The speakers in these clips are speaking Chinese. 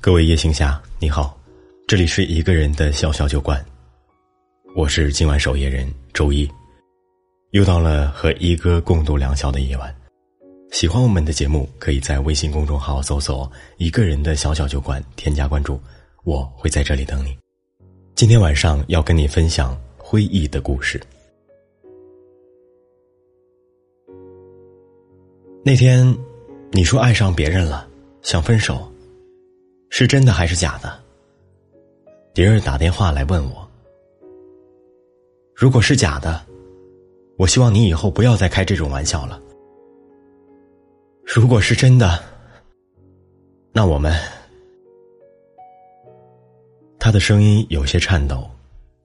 各位夜行侠，你好，这里是一个人的小小酒馆，我是今晚守夜人周一，又到了和一哥共度良宵的夜晚。喜欢我们的节目，可以在微信公众号搜索“一个人的小小酒馆”，添加关注，我会在这里等你。今天晚上要跟你分享辉毅的故事。那天，你说爱上别人了，想分手。是真的还是假的？迪儿打电话来问我。如果是假的，我希望你以后不要再开这种玩笑了。如果是真的，那我们……他的声音有些颤抖，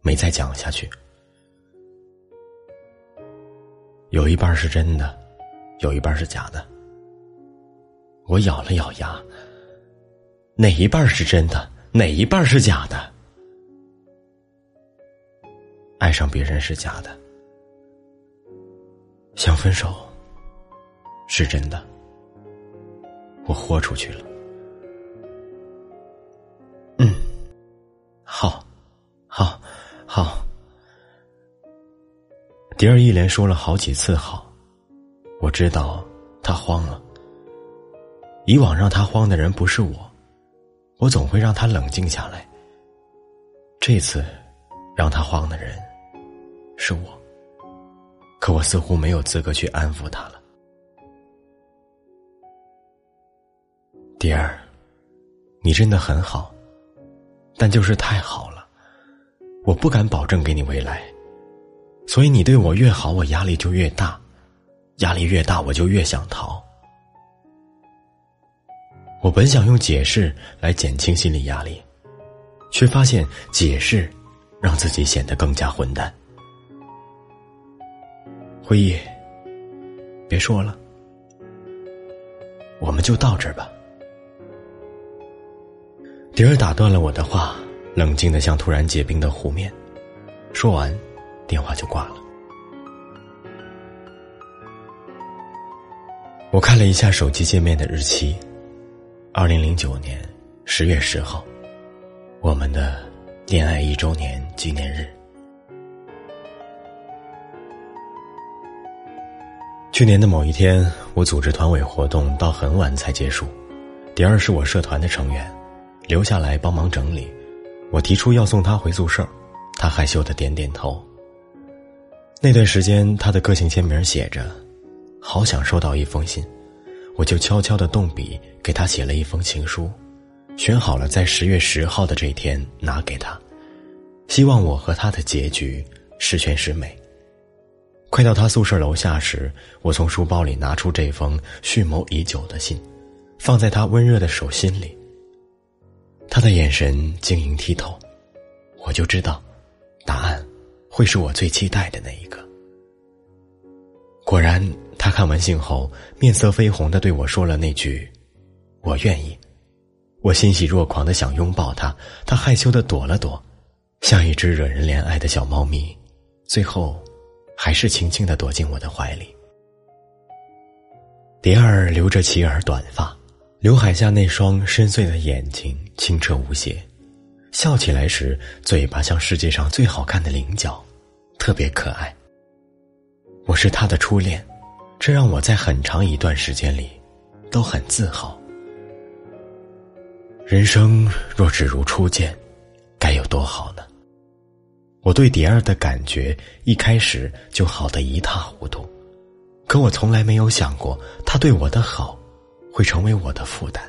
没再讲下去。有一半是真的，有一半是假的。我咬了咬牙。哪一半是真的，哪一半是假的？爱上别人是假的，想分手是真的。我豁出去了。嗯，好，好，好。迪儿一连说了好几次好，我知道他慌了。以往让他慌的人不是我。我总会让他冷静下来。这次，让他慌的人是我，可我似乎没有资格去安抚他了。迪儿，你真的很好，但就是太好了，我不敢保证给你未来，所以你对我越好，我压力就越大，压力越大，我就越想逃。我本想用解释来减轻心理压力，却发现解释让自己显得更加混蛋。辉毅，别说了，我们就到这儿吧。迪尔打断了我的话，冷静的像突然结冰的湖面。说完，电话就挂了。我看了一下手机界面的日期。二零零九年十月十号，我们的恋爱一周年纪念日。去年的某一天，我组织团委活动到很晚才结束。迪二是我社团的成员，留下来帮忙整理。我提出要送他回宿舍，他害羞的点点头。那段时间，他的个性签名写着：“好想收到一封信。”我就悄悄的动笔给他写了一封情书，选好了在十月十号的这一天拿给他，希望我和他的结局十全十美。快到他宿舍楼下时，我从书包里拿出这封蓄谋已久的信，放在他温热的手心里。他的眼神晶莹剔透，我就知道，答案会是我最期待的那一个。果然。他看完信后，面色绯红的对我说了那句：“我愿意。”我欣喜若狂的想拥抱他，他害羞的躲了躲，像一只惹人怜爱的小猫咪，最后，还是轻轻的躲进我的怀里。蝶儿留着齐耳短发，刘海下那双深邃的眼睛清澈无邪，笑起来时嘴巴像世界上最好看的菱角，特别可爱。我是他的初恋。这让我在很长一段时间里都很自豪。人生若只如初见，该有多好呢？我对蝶儿的感觉一开始就好的一塌糊涂，可我从来没有想过，他对我的好会成为我的负担。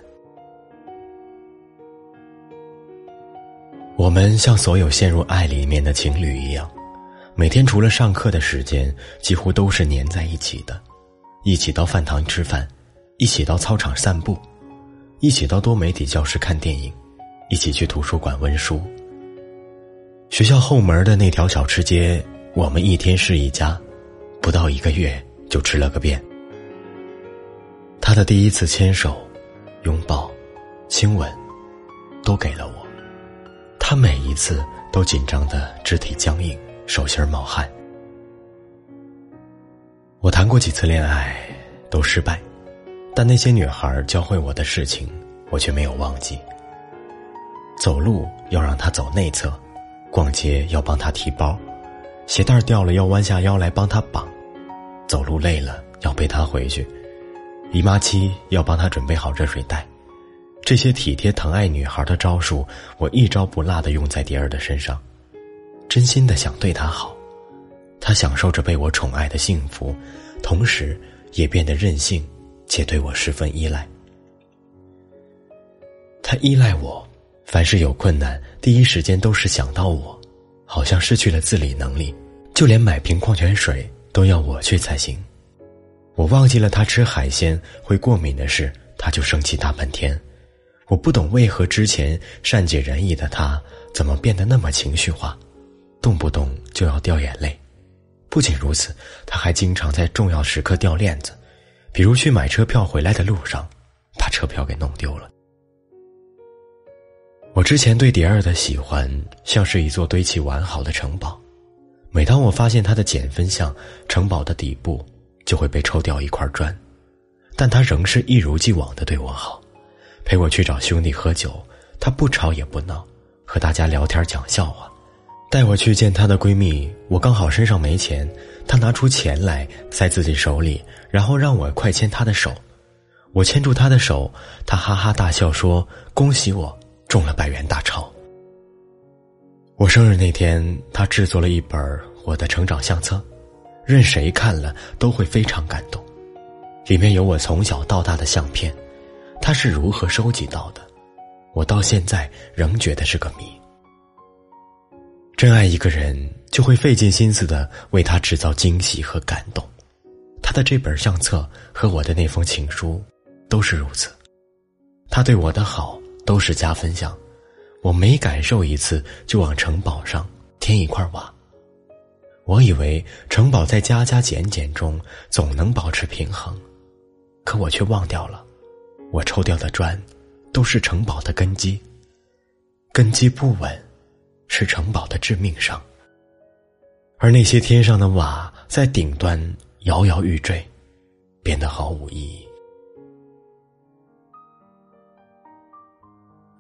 我们像所有陷入爱里面的情侣一样，每天除了上课的时间，几乎都是粘在一起的。一起到饭堂吃饭，一起到操场散步，一起到多媒体教室看电影，一起去图书馆温书。学校后门的那条小吃街，我们一天是一家，不到一个月就吃了个遍。他的第一次牵手、拥抱、亲吻，都给了我，他每一次都紧张的肢体僵硬，手心冒汗。我谈过几次恋爱，都失败，但那些女孩教会我的事情，我却没有忘记。走路要让她走内侧，逛街要帮她提包，鞋带掉了要弯下腰来帮她绑，走路累了要背她回去，姨妈期要帮她准备好热水袋。这些体贴疼爱女孩的招数，我一招不落的用在蝶儿的身上，真心的想对她好。他享受着被我宠爱的幸福，同时也变得任性，且对我十分依赖。他依赖我，凡是有困难，第一时间都是想到我，好像失去了自理能力，就连买瓶矿泉水都要我去才行。我忘记了他吃海鲜会过敏的事，他就生气大半天。我不懂为何之前善解人意的他，怎么变得那么情绪化，动不动就要掉眼泪。不仅如此，他还经常在重要时刻掉链子，比如去买车票回来的路上，把车票给弄丢了。我之前对蝶儿的喜欢，像是一座堆砌完好的城堡，每当我发现他的减分项，城堡的底部就会被抽掉一块砖，但他仍是一如既往的对我好。陪我去找兄弟喝酒，他不吵也不闹，和大家聊天讲笑话，带我去见她的闺蜜。我刚好身上没钱，她拿出钱来塞自己手里，然后让我快牵她的手。我牵住她的手，她哈哈大笑说：“恭喜我中了百元大钞。”我生日那天，她制作了一本我的成长相册，任谁看了都会非常感动，里面有我从小到大的相片。她是如何收集到的？我到现在仍觉得是个谜。真爱一个人，就会费尽心思的为他制造惊喜和感动。他的这本相册和我的那封情书，都是如此。他对我的好都是加分项，我每感受一次就往城堡上添一块瓦。我以为城堡在加加减减中总能保持平衡，可我却忘掉了。我抽掉的砖，都是城堡的根基。根基不稳，是城堡的致命伤。而那些天上的瓦，在顶端摇摇欲坠，变得毫无意义。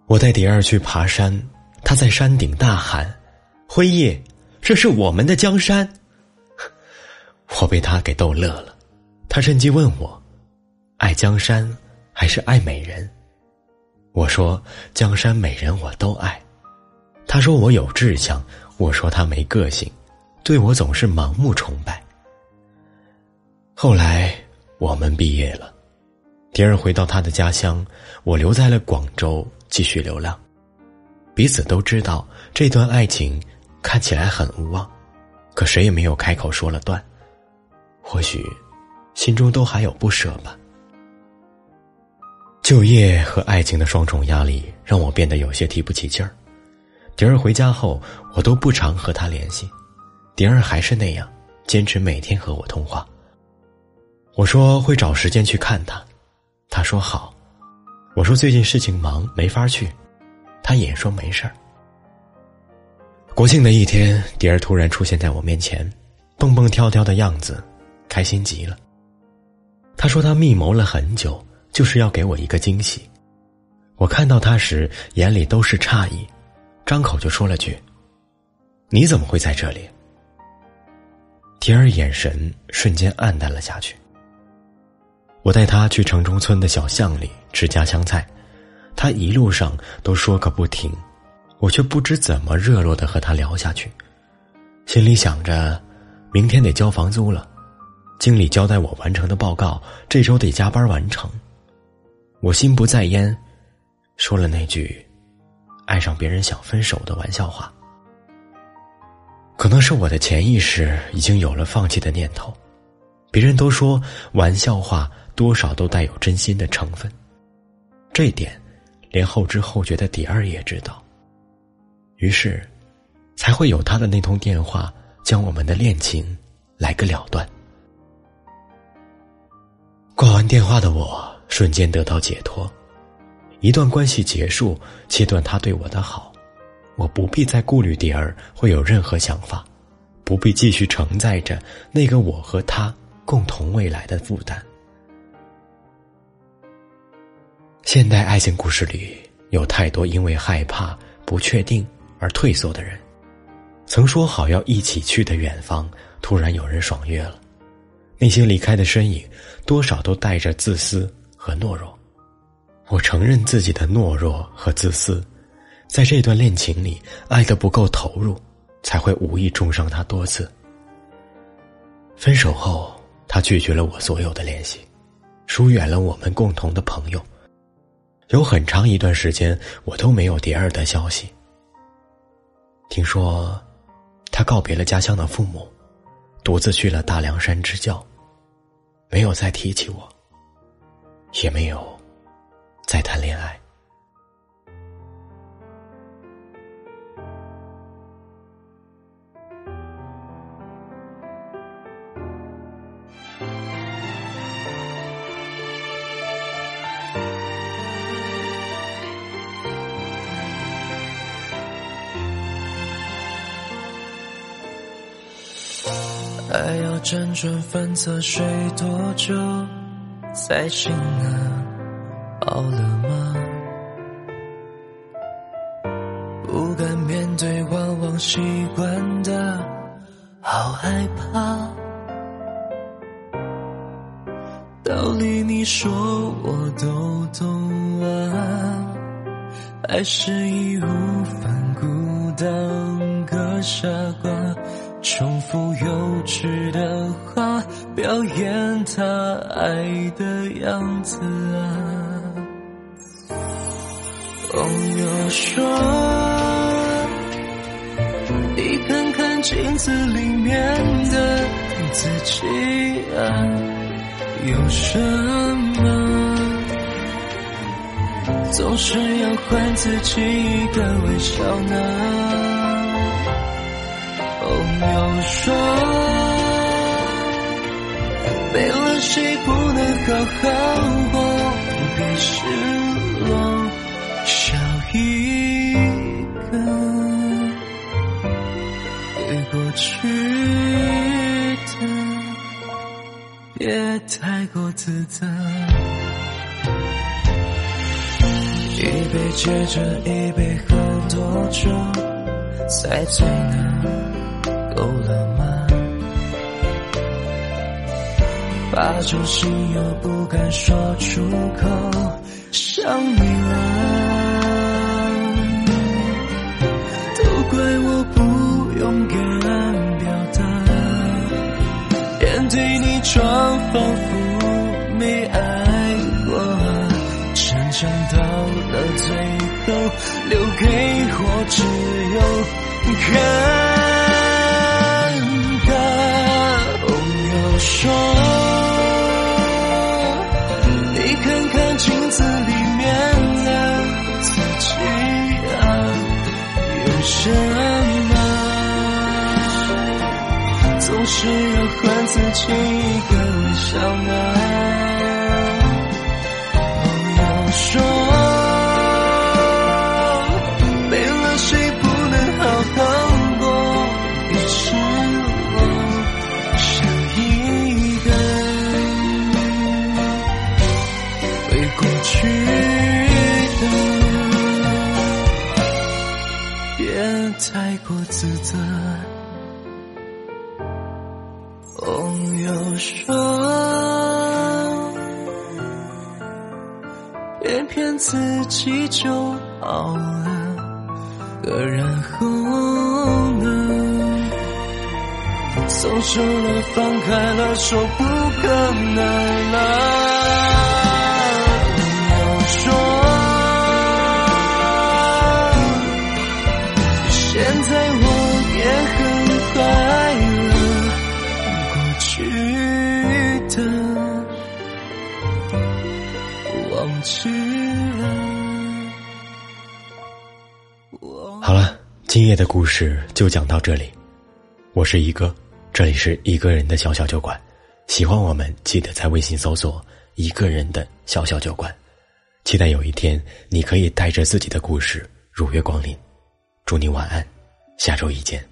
我带蝶儿去爬山，他在山顶大喊：“辉夜，这是我们的江山！” 我被他给逗乐了，他趁机问我：“爱江山？”还是爱美人，我说江山美人我都爱，他说我有志向，我说他没个性，对我总是盲目崇拜。后来我们毕业了，迪儿回到他的家乡，我留在了广州继续流浪，彼此都知道这段爱情看起来很无望，可谁也没有开口说了断，或许心中都还有不舍吧。就业和爱情的双重压力让我变得有些提不起劲儿。蝶儿回家后，我都不常和他联系，蝶儿还是那样坚持每天和我通话。我说会找时间去看他，他说好。我说最近事情忙没法去，他也说没事儿。国庆的一天，蝶儿突然出现在我面前，蹦蹦跳跳的样子，开心极了。他说他密谋了很久。就是要给我一个惊喜，我看到他时眼里都是诧异，张口就说了句：“你怎么会在这里？”蝶儿眼神瞬间暗淡了下去。我带他去城中村的小巷里吃家乡菜，他一路上都说个不停，我却不知怎么热络的和他聊下去，心里想着，明天得交房租了，经理交代我完成的报告这周得加班完成。我心不在焉，说了那句“爱上别人想分手”的玩笑话。可能是我的潜意识已经有了放弃的念头。别人都说玩笑话多少都带有真心的成分，这一点连后知后觉的迪儿也知道。于是，才会有他的那通电话，将我们的恋情来个了断。挂完电话的我。瞬间得到解脱，一段关系结束，切断他对我的好，我不必再顾虑蝶儿会有任何想法，不必继续承载着那个我和他共同未来的负担。现代爱情故事里有太多因为害怕不确定而退缩的人。曾说好要一起去的远方，突然有人爽约了。那些离开的身影，多少都带着自私和懦弱。我承认自己的懦弱和自私，在这段恋情里，爱的不够投入，才会无意重伤他多次。分手后，他拒绝了我所有的联系，疏远了我们共同的朋友。有很长一段时间，我都没有蝶儿的消息。听说，他告别了家乡的父母，独自去了大凉山支教，没有再提起我，也没有再谈恋爱。爱要辗转反侧睡多久才醒呢？好了吗？不敢面对，往往习惯的，好害怕。道理你说我都懂啊，还是义无反顾当个傻瓜。重复幼稚的话，表演他爱的样子啊。朋友说，你看看镜子里面的自己啊，有什么？总是要还自己一个微笑呢？朋友说，没了谁不能好好过？别失落，少一个，对过去的，别太过自责。一杯接着一杯，喝多久才醉呢？够了吗？把酒心又不敢说出口，想你了。怪我不勇敢表达，面对你装仿佛没爱过，成长到了最后，留给我只有看。只有和自己一个微笑呢。别骗自己就好了，可然后呢？松手了，放开了，说不可能了。好了，今夜的故事就讲到这里。我是一哥，这里是一个人的小小酒馆。喜欢我们，记得在微信搜索“一个人的小小酒馆”。期待有一天，你可以带着自己的故事如约光临。祝你晚安，下周一见。